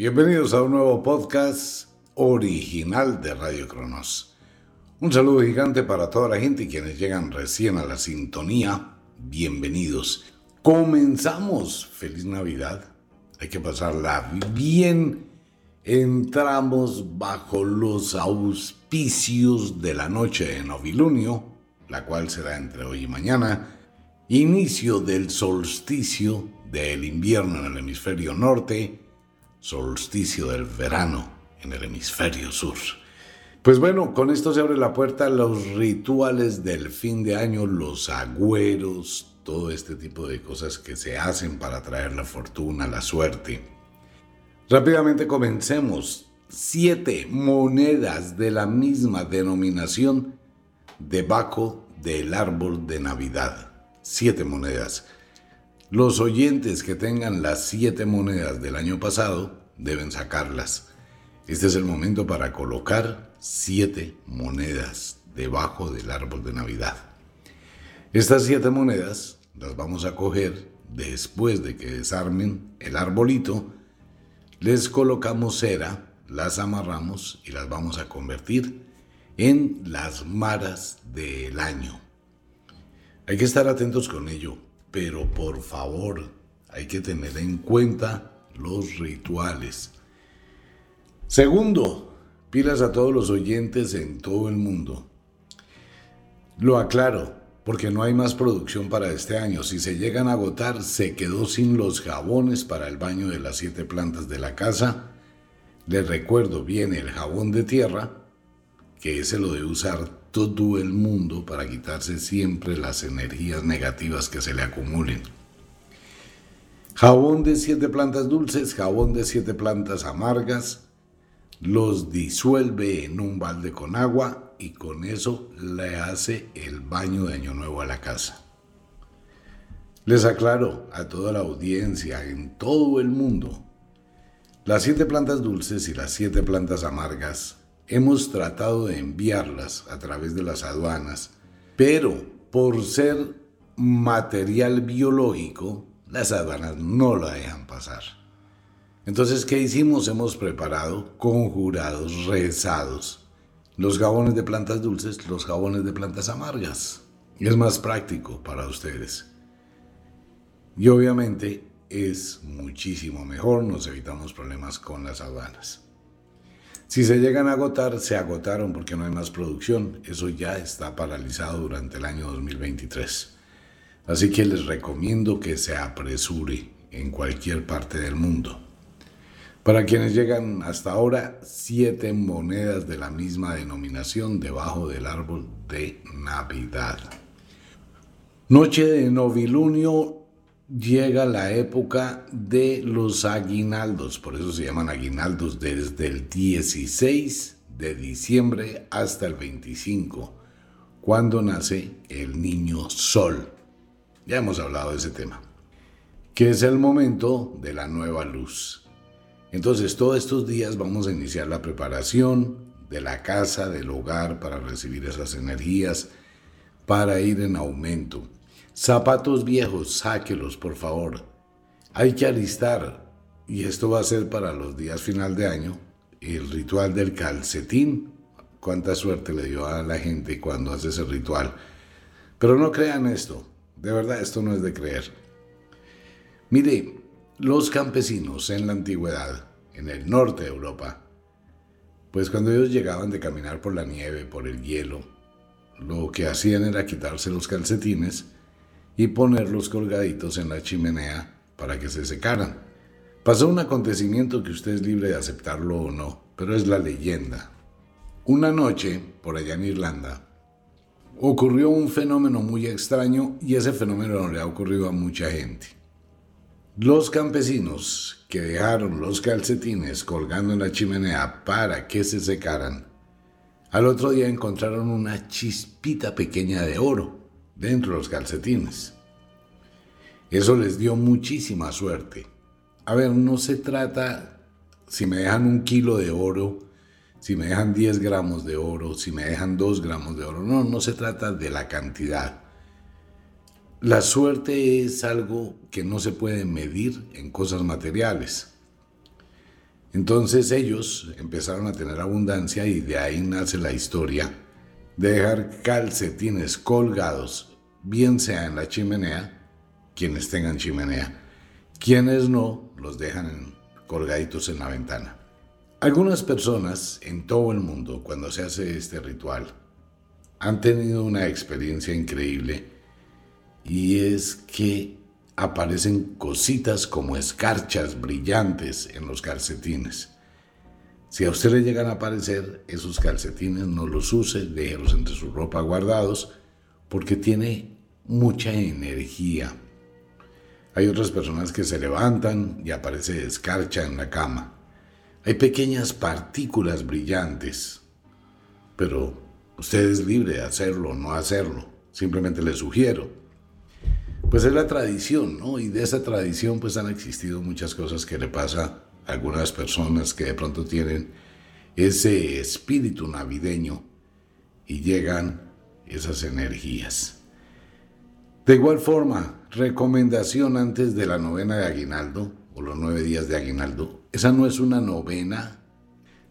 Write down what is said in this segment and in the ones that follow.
Bienvenidos a un nuevo podcast original de Radio Cronos. Un saludo gigante para toda la gente y quienes llegan recién a la sintonía. Bienvenidos. Comenzamos. Feliz Navidad. Hay que pasarla bien. Entramos bajo los auspicios de la noche de novilunio, la cual será entre hoy y mañana. Inicio del solsticio del invierno en el hemisferio norte solsticio del verano en el hemisferio sur. Pues bueno, con esto se abre la puerta a los rituales del fin de año, los agüeros, todo este tipo de cosas que se hacen para traer la fortuna, la suerte. Rápidamente comencemos. Siete monedas de la misma denominación debajo del árbol de Navidad. Siete monedas. Los oyentes que tengan las siete monedas del año pasado deben sacarlas. Este es el momento para colocar siete monedas debajo del árbol de Navidad. Estas siete monedas las vamos a coger después de que desarmen el arbolito. Les colocamos cera, las amarramos y las vamos a convertir en las maras del año. Hay que estar atentos con ello pero por favor hay que tener en cuenta los rituales. Segundo, pilas a todos los oyentes en todo el mundo. Lo aclaro, porque no hay más producción para este año. Si se llegan a agotar, se quedó sin los jabones para el baño de las siete plantas de la casa. Les recuerdo, viene el jabón de tierra, que ese lo debe usar todo el mundo para quitarse siempre las energías negativas que se le acumulen. Jabón de siete plantas dulces, jabón de siete plantas amargas, los disuelve en un balde con agua y con eso le hace el baño de Año Nuevo a la casa. Les aclaro a toda la audiencia en todo el mundo, las siete plantas dulces y las siete plantas amargas hemos tratado de enviarlas a través de las aduanas, pero por ser material biológico, las aduanas no la dejan pasar. Entonces, ¿qué hicimos? Hemos preparado conjurados, rezados, los jabones de plantas dulces, los jabones de plantas amargas. Es más práctico para ustedes. Y obviamente es muchísimo mejor, nos evitamos problemas con las aduanas. Si se llegan a agotar, se agotaron porque no hay más producción. Eso ya está paralizado durante el año 2023. Así que les recomiendo que se apresure en cualquier parte del mundo. Para quienes llegan hasta ahora, siete monedas de la misma denominación debajo del árbol de Navidad. Noche de novilunio llega la época de los aguinaldos, por eso se llaman aguinaldos desde el 16 de diciembre hasta el 25, cuando nace el niño sol. Ya hemos hablado de ese tema, que es el momento de la nueva luz. Entonces todos estos días vamos a iniciar la preparación de la casa, del hogar, para recibir esas energías, para ir en aumento. Zapatos viejos, sáquelos, por favor. Hay que alistar, y esto va a ser para los días final de año, el ritual del calcetín. Cuánta suerte le dio a la gente cuando hace ese ritual. Pero no crean esto, de verdad esto no es de creer. Mire, los campesinos en la antigüedad, en el norte de Europa, pues cuando ellos llegaban de caminar por la nieve, por el hielo, lo que hacían era quitarse los calcetines, y ponerlos colgaditos en la chimenea para que se secaran. Pasó un acontecimiento que usted es libre de aceptarlo o no, pero es la leyenda. Una noche, por allá en Irlanda, ocurrió un fenómeno muy extraño y ese fenómeno le ha ocurrido a mucha gente. Los campesinos que dejaron los calcetines colgando en la chimenea para que se secaran, al otro día encontraron una chispita pequeña de oro dentro de los calcetines. Eso les dio muchísima suerte. A ver, no se trata si me dejan un kilo de oro, si me dejan 10 gramos de oro, si me dejan 2 gramos de oro. No, no se trata de la cantidad. La suerte es algo que no se puede medir en cosas materiales. Entonces ellos empezaron a tener abundancia y de ahí nace la historia de dejar calcetines colgados, bien sea en la chimenea, quienes tengan chimenea, quienes no, los dejan colgaditos en la ventana. Algunas personas en todo el mundo, cuando se hace este ritual, han tenido una experiencia increíble y es que aparecen cositas como escarchas brillantes en los calcetines. Si a usted le llegan a aparecer esos calcetines, no los use, déjelos entre su ropa guardados, porque tiene mucha energía. Hay otras personas que se levantan y aparece escarcha en la cama. Hay pequeñas partículas brillantes, pero usted es libre de hacerlo o no hacerlo. Simplemente le sugiero. Pues es la tradición, ¿no? Y de esa tradición pues han existido muchas cosas que le pasa a algunas personas que de pronto tienen ese espíritu navideño y llegan esas energías. De igual forma, recomendación antes de la novena de aguinaldo los nueve días de aguinaldo, esa no es una novena.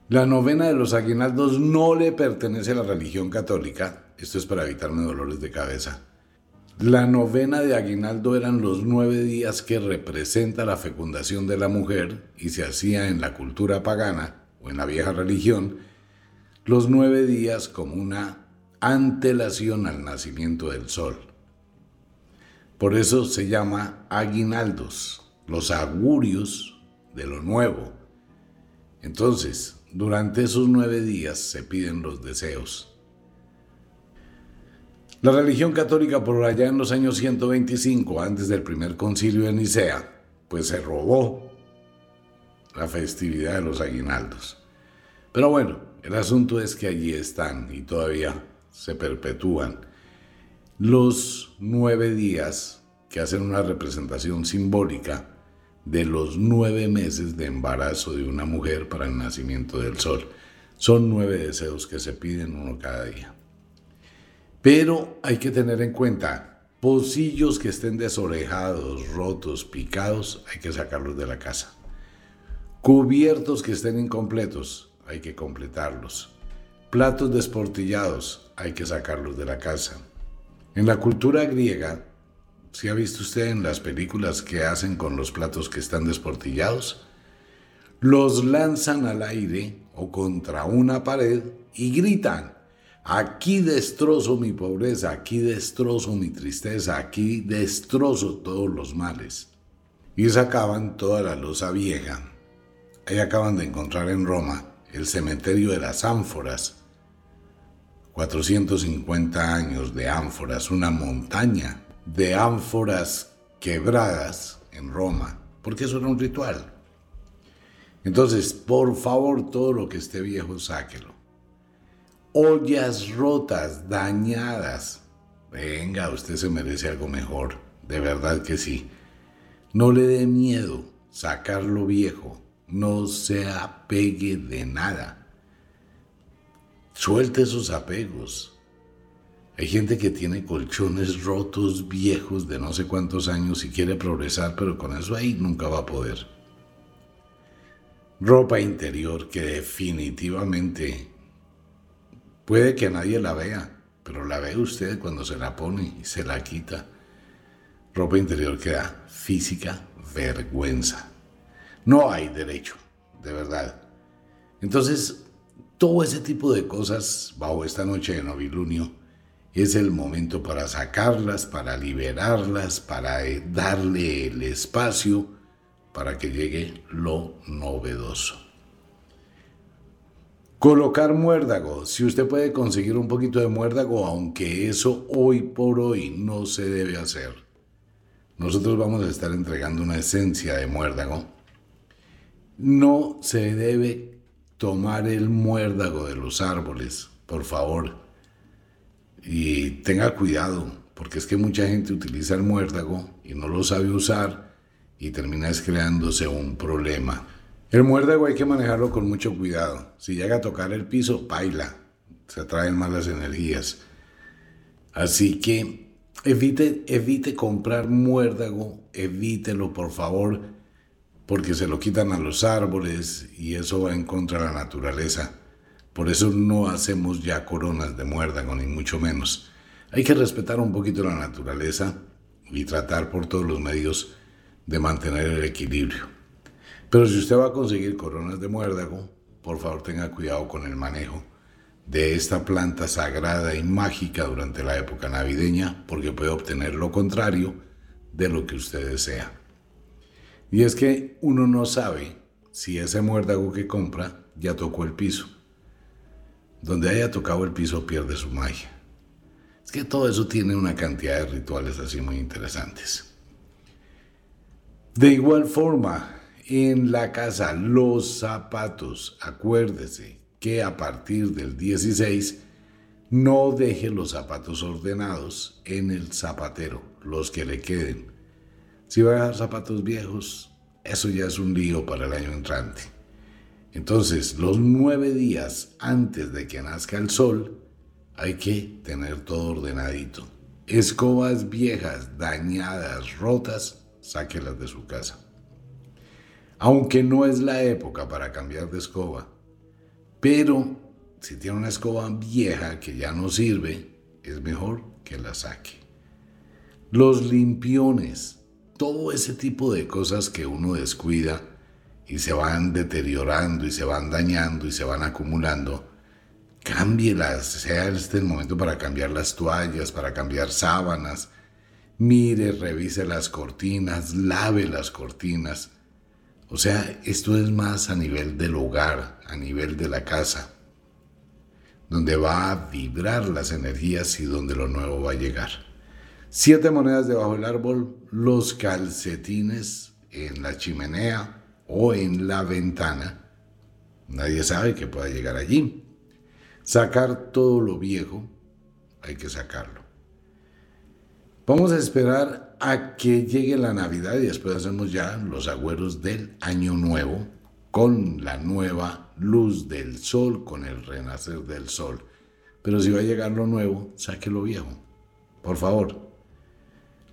La novena de los aguinaldos no le pertenece a la religión católica. Esto es para evitarme dolores de cabeza. La novena de aguinaldo eran los nueve días que representa la fecundación de la mujer y se hacía en la cultura pagana o en la vieja religión los nueve días como una antelación al nacimiento del sol. Por eso se llama aguinaldos, los augurios de lo nuevo. Entonces, durante esos nueve días se piden los deseos. La religión católica por allá en los años 125, antes del primer concilio de Nicea, pues se robó la festividad de los aguinaldos. Pero bueno, el asunto es que allí están y todavía se perpetúan los nueve días que hacen una representación simbólica de los nueve meses de embarazo de una mujer para el nacimiento del sol. Son nueve deseos que se piden uno cada día. Pero hay que tener en cuenta, pocillos que estén desorejados, rotos, picados, hay que sacarlos de la casa. Cubiertos que estén incompletos, hay que completarlos. Platos desportillados, hay que sacarlos de la casa. En la cultura griega, ¿Si ha visto usted en las películas que hacen con los platos que están desportillados? Los lanzan al aire o contra una pared y gritan, aquí destrozo mi pobreza, aquí destrozo mi tristeza, aquí destrozo todos los males. Y sacaban toda la losa vieja. Ahí acaban de encontrar en Roma el cementerio de las ánforas. 450 años de ánforas, una montaña de ánforas quebradas en Roma, porque eso era un ritual. Entonces, por favor, todo lo que esté viejo, sáquelo. Ollas rotas, dañadas. Venga, usted se merece algo mejor. De verdad que sí. No le dé miedo sacar lo viejo. No se apegue de nada. Suelte esos apegos. Hay gente que tiene colchones rotos, viejos, de no sé cuántos años y quiere progresar, pero con eso ahí nunca va a poder. Ropa interior que definitivamente puede que nadie la vea, pero la ve usted cuando se la pone y se la quita. Ropa interior que da física vergüenza. No hay derecho, de verdad. Entonces, todo ese tipo de cosas bajo esta noche de novilunio es el momento para sacarlas, para liberarlas, para eh, darle el espacio para que llegue lo novedoso. Colocar muérdago. Si usted puede conseguir un poquito de muérdago, aunque eso hoy por hoy no se debe hacer. Nosotros vamos a estar entregando una esencia de muérdago. No se debe tomar el muérdago de los árboles, por favor y tenga cuidado, porque es que mucha gente utiliza el muérdago y no lo sabe usar y termina creándose un problema. El muérdago hay que manejarlo con mucho cuidado. Si llega a tocar el piso, baila, se atraen malas energías. Así que evite, evite comprar muérdago, evítelo por favor, porque se lo quitan a los árboles y eso va en contra de la naturaleza. Por eso no hacemos ya coronas de muérdago, ni mucho menos. Hay que respetar un poquito la naturaleza y tratar por todos los medios de mantener el equilibrio. Pero si usted va a conseguir coronas de muérdago, por favor tenga cuidado con el manejo de esta planta sagrada y mágica durante la época navideña, porque puede obtener lo contrario de lo que usted desea. Y es que uno no sabe si ese muérdago que compra ya tocó el piso. Donde haya tocado el piso pierde su magia. Es que todo eso tiene una cantidad de rituales así muy interesantes. De igual forma, en la casa, los zapatos, acuérdese que a partir del 16 no deje los zapatos ordenados en el zapatero, los que le queden. Si va a dejar zapatos viejos, eso ya es un lío para el año entrante. Entonces, los nueve días antes de que nazca el sol, hay que tener todo ordenadito. Escobas viejas, dañadas, rotas, sáquelas de su casa. Aunque no es la época para cambiar de escoba, pero si tiene una escoba vieja que ya no sirve, es mejor que la saque. Los limpiones, todo ese tipo de cosas que uno descuida y se van deteriorando y se van dañando y se van acumulando, cámbielas, sea este el momento para cambiar las toallas, para cambiar sábanas, mire, revise las cortinas, lave las cortinas, o sea, esto es más a nivel del hogar, a nivel de la casa, donde va a vibrar las energías y donde lo nuevo va a llegar. Siete monedas debajo del árbol, los calcetines en la chimenea o en la ventana. Nadie sabe que pueda llegar allí. Sacar todo lo viejo, hay que sacarlo. Vamos a esperar a que llegue la Navidad y después hacemos ya los agüeros del Año Nuevo con la nueva luz del sol, con el renacer del sol. Pero si va a llegar lo nuevo, saque lo viejo, por favor.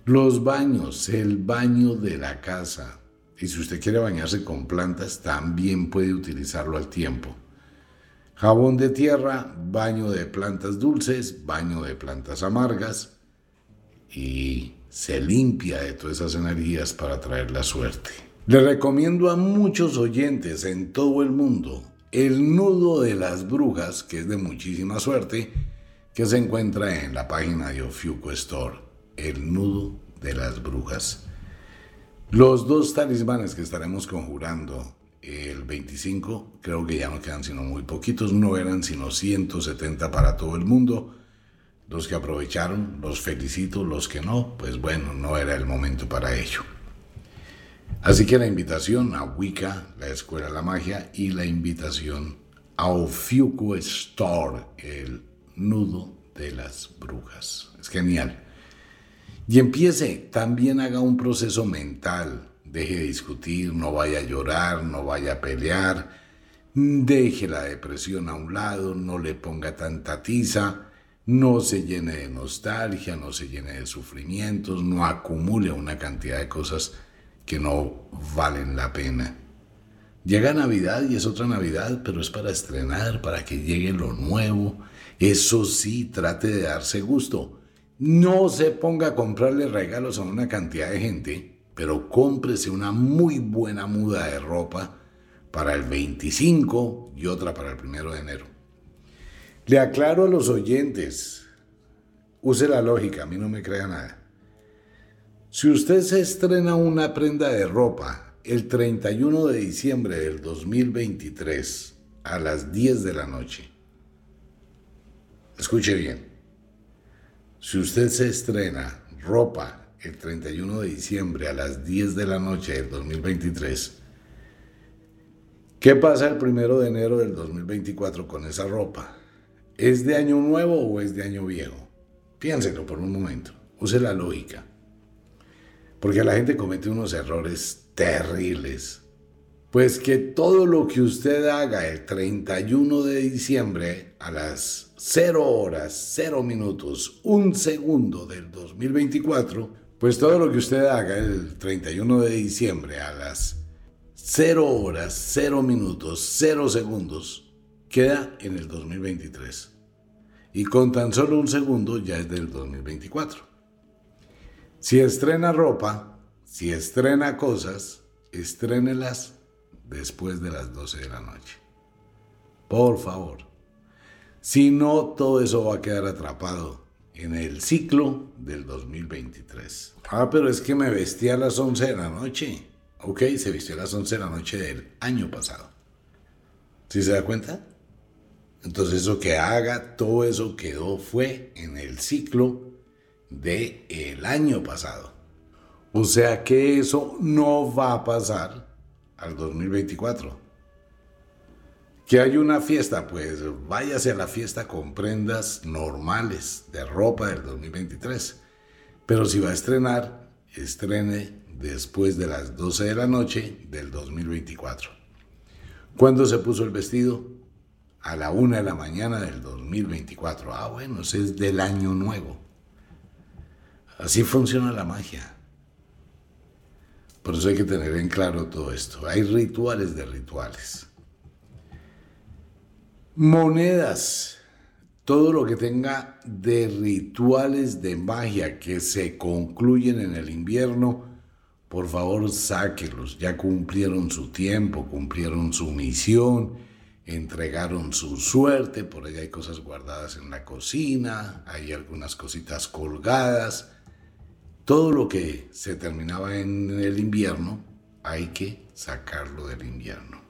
Los baños, el baño de la casa. Y si usted quiere bañarse con plantas, también puede utilizarlo al tiempo. Jabón de tierra, baño de plantas dulces, baño de plantas amargas y se limpia de todas esas energías para traer la suerte. Le recomiendo a muchos oyentes en todo el mundo el nudo de las brujas, que es de muchísima suerte, que se encuentra en la página de Ofiuco Store, el nudo de las brujas. Los dos talismanes que estaremos conjurando el 25, creo que ya no quedan sino muy poquitos, no eran sino 170 para todo el mundo. Los que aprovecharon, los felicito, los que no, pues bueno, no era el momento para ello. Así que la invitación a Wicca, la Escuela de la Magia, y la invitación a Ofiuco Store, el nudo de las brujas. Es genial. Y empiece, también haga un proceso mental. Deje de discutir, no vaya a llorar, no vaya a pelear. Deje la depresión a un lado, no le ponga tanta tiza no se llene de nostalgia, no se llene de sufrimientos, no acumule una cantidad de cosas que no valen la pena. Llega Navidad y es otra Navidad, pero es para estrenar, para que llegue lo nuevo. Eso sí, trate de darse gusto. No se ponga a comprarle regalos a una cantidad de gente, pero cómprese una muy buena muda de ropa para el 25 y otra para el primero de enero. Le aclaro a los oyentes, use la lógica, a mí no me crea nada. Si usted se estrena una prenda de ropa el 31 de diciembre del 2023 a las 10 de la noche, escuche bien, si usted se estrena ropa el 31 de diciembre a las 10 de la noche del 2023, ¿qué pasa el 1 de enero del 2024 con esa ropa? ¿Es de año nuevo o es de año viejo? Piénselo por un momento. Use la lógica. Porque la gente comete unos errores terribles. Pues que todo lo que usted haga el 31 de diciembre a las 0 horas, 0 minutos, 1 segundo del 2024, pues todo lo que usted haga el 31 de diciembre a las 0 horas, 0 minutos, 0 segundos, queda en el 2023. Y con tan solo un segundo ya es del 2024. Si estrena ropa, si estrena cosas, estrénelas después de las 12 de la noche. Por favor. Si no, todo eso va a quedar atrapado en el ciclo del 2023. Ah, pero es que me vestí a las 11 de la noche. Ok, se vistió a las 11 de la noche del año pasado. ¿Sí se da cuenta? Entonces eso que haga, todo eso quedó, fue en el ciclo del el año pasado. O sea que eso no va a pasar al 2024. Que hay una fiesta, pues váyase a la fiesta con prendas normales de ropa del 2023. Pero si va a estrenar, estrene después de las 12 de la noche del 2024. ¿Cuándo se puso el vestido? A la una de la mañana del 2024. Ah, bueno, es del año nuevo. Así funciona la magia. Por eso hay que tener en claro todo esto. Hay rituales de rituales. Monedas. Todo lo que tenga de rituales de magia que se concluyen en el invierno por favor sáquelos, ya cumplieron su tiempo, cumplieron su misión, entregaron su suerte, por ahí hay cosas guardadas en la cocina, hay algunas cositas colgadas, todo lo que se terminaba en el invierno, hay que sacarlo del invierno.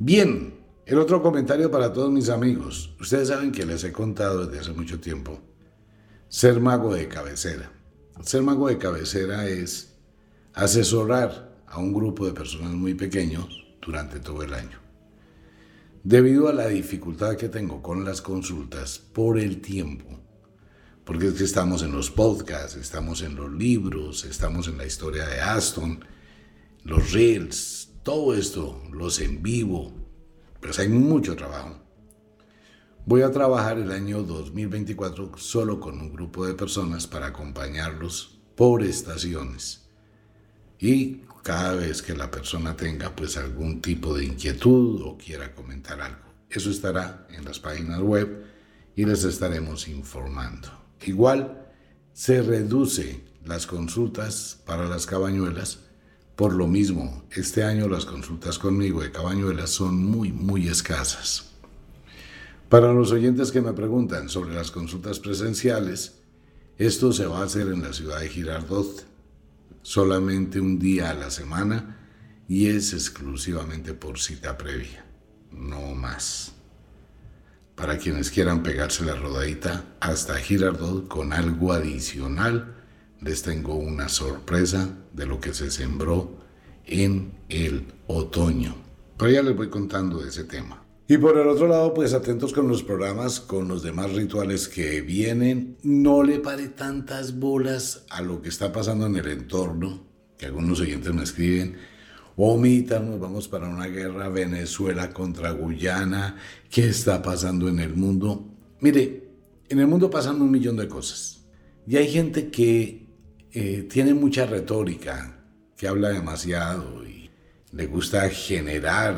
Bien, el otro comentario para todos mis amigos. Ustedes saben que les he contado desde hace mucho tiempo ser mago de cabecera. Ser mago de cabecera es asesorar a un grupo de personas muy pequeños durante todo el año. Debido a la dificultad que tengo con las consultas por el tiempo, porque es que estamos en los podcasts, estamos en los libros, estamos en la historia de Aston, los reels, todo esto, los en vivo, pues hay mucho trabajo. Voy a trabajar el año 2024 solo con un grupo de personas para acompañarlos por estaciones y cada vez que la persona tenga pues algún tipo de inquietud o quiera comentar algo. Eso estará en las páginas web y les estaremos informando. Igual se reduce las consultas para las cabañuelas. Por lo mismo, este año las consultas conmigo de cabañuelas son muy, muy escasas. Para los oyentes que me preguntan sobre las consultas presenciales, esto se va a hacer en la ciudad de Girardot, solamente un día a la semana y es exclusivamente por cita previa, no más. Para quienes quieran pegarse la rodadita hasta Girardot con algo adicional, les tengo una sorpresa de lo que se sembró en el otoño. Pero ya les voy contando de ese tema. Y por el otro lado, pues atentos con los programas, con los demás rituales que vienen. No le pare tantas bolas a lo que está pasando en el entorno, que algunos oyentes me escriben. Omita, nos vamos para una guerra Venezuela contra Guyana. ¿Qué está pasando en el mundo? Mire, en el mundo pasan un millón de cosas. Y hay gente que eh, tiene mucha retórica, que habla demasiado y le gusta generar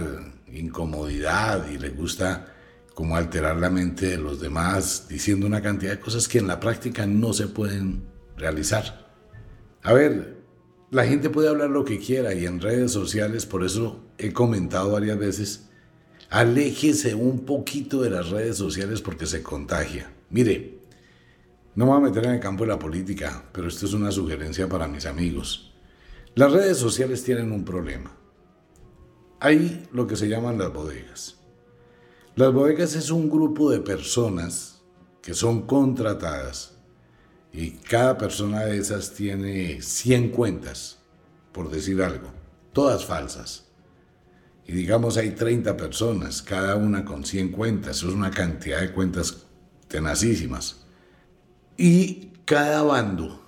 incomodidad y le gusta como alterar la mente de los demás diciendo una cantidad de cosas que en la práctica no se pueden realizar. A ver, la gente puede hablar lo que quiera y en redes sociales, por eso he comentado varias veces, aléjese un poquito de las redes sociales porque se contagia. Mire, no me voy a meter en el campo de la política, pero esto es una sugerencia para mis amigos. Las redes sociales tienen un problema. Hay lo que se llaman las bodegas. Las bodegas es un grupo de personas que son contratadas y cada persona de esas tiene 100 cuentas, por decir algo, todas falsas. Y digamos hay 30 personas, cada una con 100 cuentas, es una cantidad de cuentas tenacísimas. Y cada bando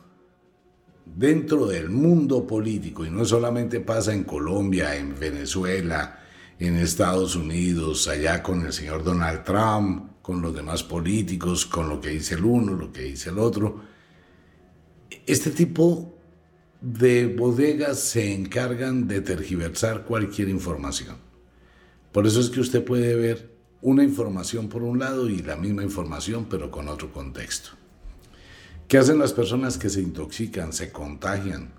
dentro del mundo político, y no solamente pasa en Colombia, en Venezuela, en Estados Unidos, allá con el señor Donald Trump, con los demás políticos, con lo que dice el uno, lo que dice el otro. Este tipo de bodegas se encargan de tergiversar cualquier información. Por eso es que usted puede ver una información por un lado y la misma información pero con otro contexto. ¿Qué hacen las personas que se intoxican, se contagian?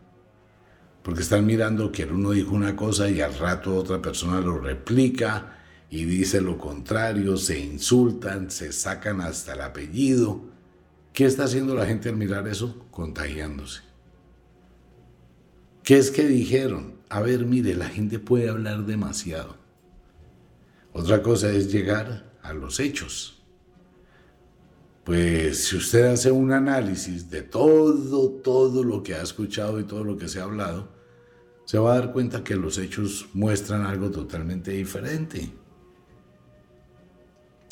Porque están mirando que el uno dijo una cosa y al rato otra persona lo replica y dice lo contrario, se insultan, se sacan hasta el apellido. ¿Qué está haciendo la gente al mirar eso? Contagiándose. ¿Qué es que dijeron? A ver, mire, la gente puede hablar demasiado. Otra cosa es llegar a los hechos. Pues si usted hace un análisis de todo, todo lo que ha escuchado y todo lo que se ha hablado, se va a dar cuenta que los hechos muestran algo totalmente diferente.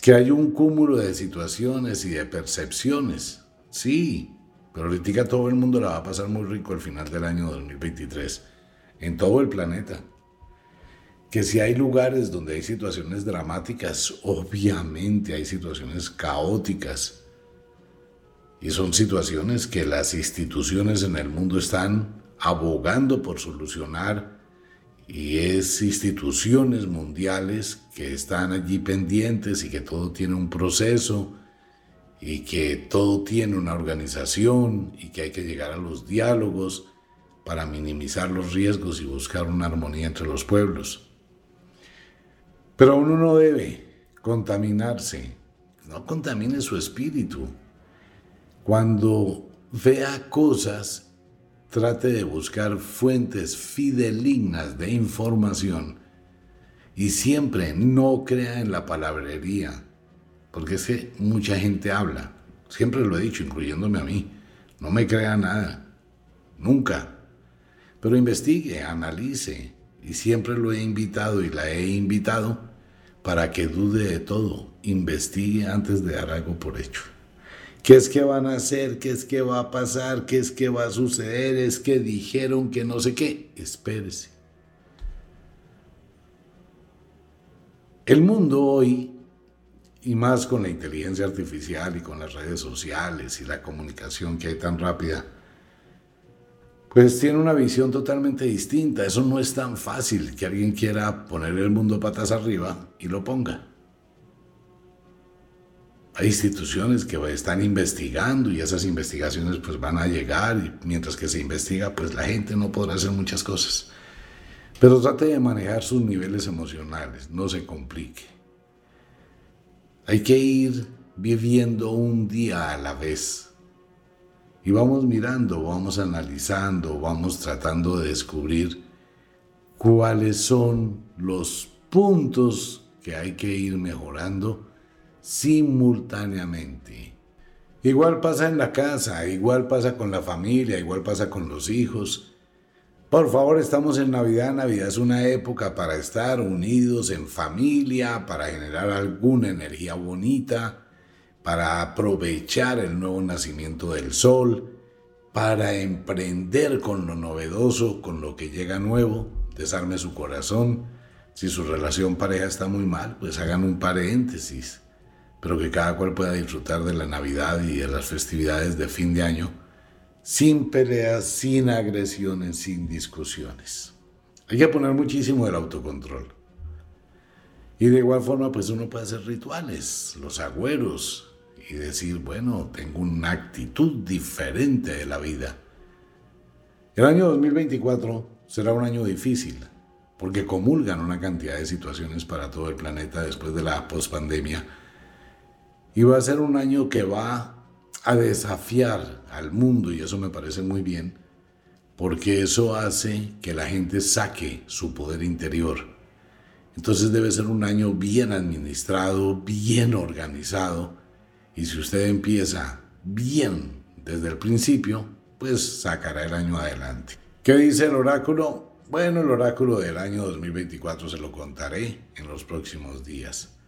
Que hay un cúmulo de situaciones y de percepciones, sí, pero ahorita todo el mundo la va a pasar muy rico al final del año 2023, en todo el planeta que si hay lugares donde hay situaciones dramáticas, obviamente hay situaciones caóticas. Y son situaciones que las instituciones en el mundo están abogando por solucionar y es instituciones mundiales que están allí pendientes y que todo tiene un proceso y que todo tiene una organización y que hay que llegar a los diálogos para minimizar los riesgos y buscar una armonía entre los pueblos. Pero uno no debe contaminarse, no contamine su espíritu. Cuando vea cosas, trate de buscar fuentes fidelignas de información y siempre no crea en la palabrería, porque es que mucha gente habla, siempre lo he dicho, incluyéndome a mí, no me crea nada, nunca, pero investigue, analice, y siempre lo he invitado y la he invitado para que dude de todo, investigue antes de dar algo por hecho. ¿Qué es que van a hacer? ¿Qué es que va a pasar? ¿Qué es que va a suceder? ¿Es que dijeron que no sé qué? Espérese. El mundo hoy, y más con la inteligencia artificial y con las redes sociales y la comunicación que hay tan rápida, pues tiene una visión totalmente distinta. Eso no es tan fácil que alguien quiera poner el mundo patas arriba y lo ponga. Hay instituciones que están investigando y esas investigaciones pues van a llegar y mientras que se investiga pues la gente no podrá hacer muchas cosas. Pero trate de manejar sus niveles emocionales, no se complique. Hay que ir viviendo un día a la vez y vamos mirando, vamos analizando, vamos tratando de descubrir cuáles son los puntos que hay que ir mejorando simultáneamente. Igual pasa en la casa, igual pasa con la familia, igual pasa con los hijos. Por favor, estamos en Navidad. Navidad es una época para estar unidos en familia, para generar alguna energía bonita para aprovechar el nuevo nacimiento del sol, para emprender con lo novedoso, con lo que llega nuevo, desarme su corazón. Si su relación pareja está muy mal, pues hagan un paréntesis, pero que cada cual pueda disfrutar de la Navidad y de las festividades de fin de año sin peleas, sin agresiones, sin discusiones. Hay que poner muchísimo el autocontrol. Y de igual forma, pues uno puede hacer rituales, los agüeros, y decir, bueno, tengo una actitud diferente de la vida. El año 2024 será un año difícil, porque comulgan una cantidad de situaciones para todo el planeta después de la pospandemia. Y va a ser un año que va a desafiar al mundo, y eso me parece muy bien, porque eso hace que la gente saque su poder interior. Entonces debe ser un año bien administrado, bien organizado, y si usted empieza bien desde el principio, pues sacará el año adelante. ¿Qué dice el oráculo? Bueno, el oráculo del año 2024 se lo contaré en los próximos días.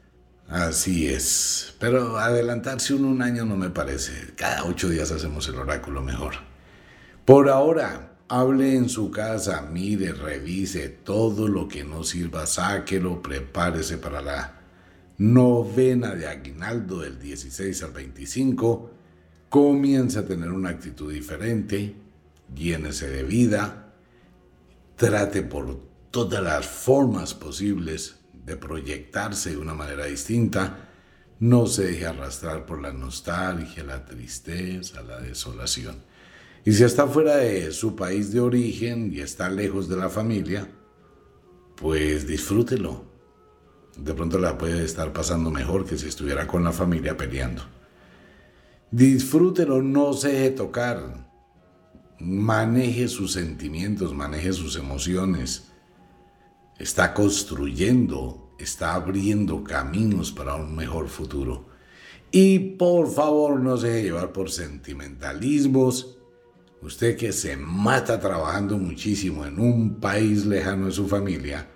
Así es. Pero adelantarse uno un año no me parece. Cada ocho días hacemos el oráculo mejor. Por ahora, hable en su casa, mire, revise todo lo que no sirva, sáquelo, prepárese para la novena de aguinaldo del 16 al 25, comienza a tener una actitud diferente, llénese de vida, trate por todas las formas posibles de proyectarse de una manera distinta, no se deje arrastrar por la nostalgia, la tristeza, la desolación. Y si está fuera de su país de origen y está lejos de la familia, pues disfrútelo. De pronto la puede estar pasando mejor que si estuviera con la familia peleando. Disfrútelo, no se deje tocar. Maneje sus sentimientos, maneje sus emociones. Está construyendo, está abriendo caminos para un mejor futuro. Y por favor no se deje llevar por sentimentalismos. Usted que se mata trabajando muchísimo en un país lejano de su familia,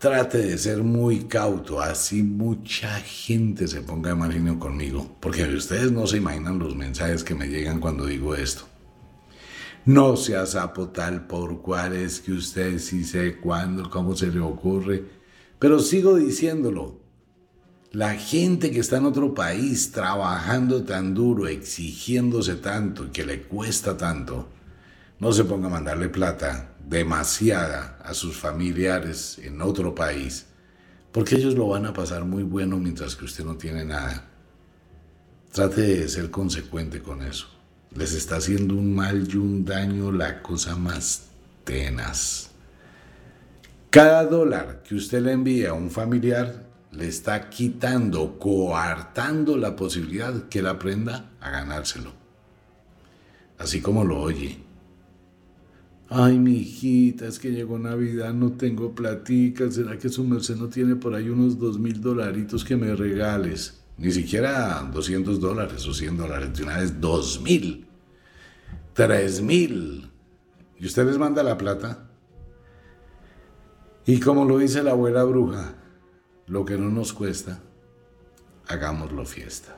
trate de ser muy cauto, así mucha gente se ponga de marginio conmigo, porque ustedes no se imaginan los mensajes que me llegan cuando digo esto. No sea sapo tal por cual es que usted sí sé cuándo, cómo se le ocurre, pero sigo diciéndolo. La gente que está en otro país trabajando tan duro, exigiéndose tanto que le cuesta tanto, no se ponga a mandarle plata demasiada a sus familiares en otro país, porque ellos lo van a pasar muy bueno mientras que usted no tiene nada. Trate de ser consecuente con eso. Les está haciendo un mal y un daño la cosa más tenaz. Cada dólar que usted le envía a un familiar le está quitando, coartando la posibilidad que él aprenda a ganárselo. Así como lo oye. Ay, mi hijita, es que llegó Navidad, no tengo platica. ¿Será que su merced no tiene por ahí unos dos mil dolaritos que me regales? Ni siquiera 200 dólares o 100 dólares, de una vez dos mil, tres mil. Y usted les manda la plata. Y como lo dice la abuela bruja, lo que no nos cuesta, hagámoslo fiesta.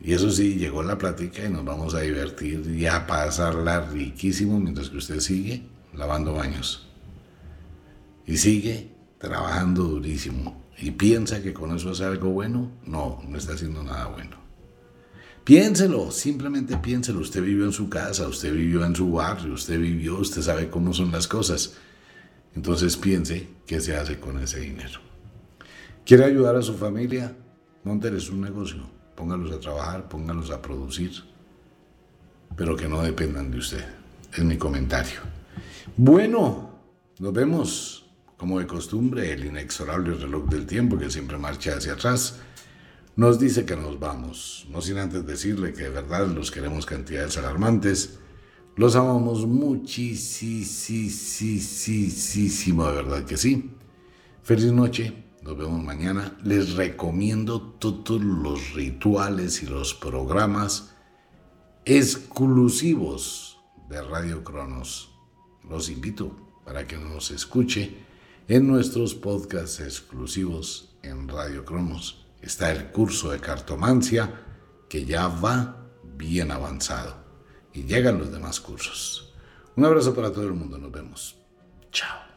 Y eso sí, llegó la plática y nos vamos a divertir y a pasarla riquísimo mientras que usted sigue lavando baños. Y sigue trabajando durísimo. Y piensa que con eso hace algo bueno. No, no está haciendo nada bueno. Piénselo, simplemente piénselo. Usted vivió en su casa, usted vivió en su barrio, usted vivió, usted sabe cómo son las cosas. Entonces piense qué se hace con ese dinero. ¿Quiere ayudar a su familia? Monteles un negocio póngalos a trabajar, póngalos a producir, pero que no dependan de usted. Es mi comentario. Bueno, nos vemos. Como de costumbre, el inexorable reloj del tiempo que siempre marcha hacia atrás nos dice que nos vamos. No sin antes decirle que de verdad los queremos cantidades alarmantes. Los amamos muchísimo, de verdad que sí. Feliz noche nos vemos mañana. Les recomiendo todos los rituales y los programas exclusivos de Radio Cronos. Los invito para que nos escuche en nuestros podcasts exclusivos en Radio Cronos. Está el curso de cartomancia que ya va bien avanzado y llegan los demás cursos. Un abrazo para todo el mundo, nos vemos. Chao.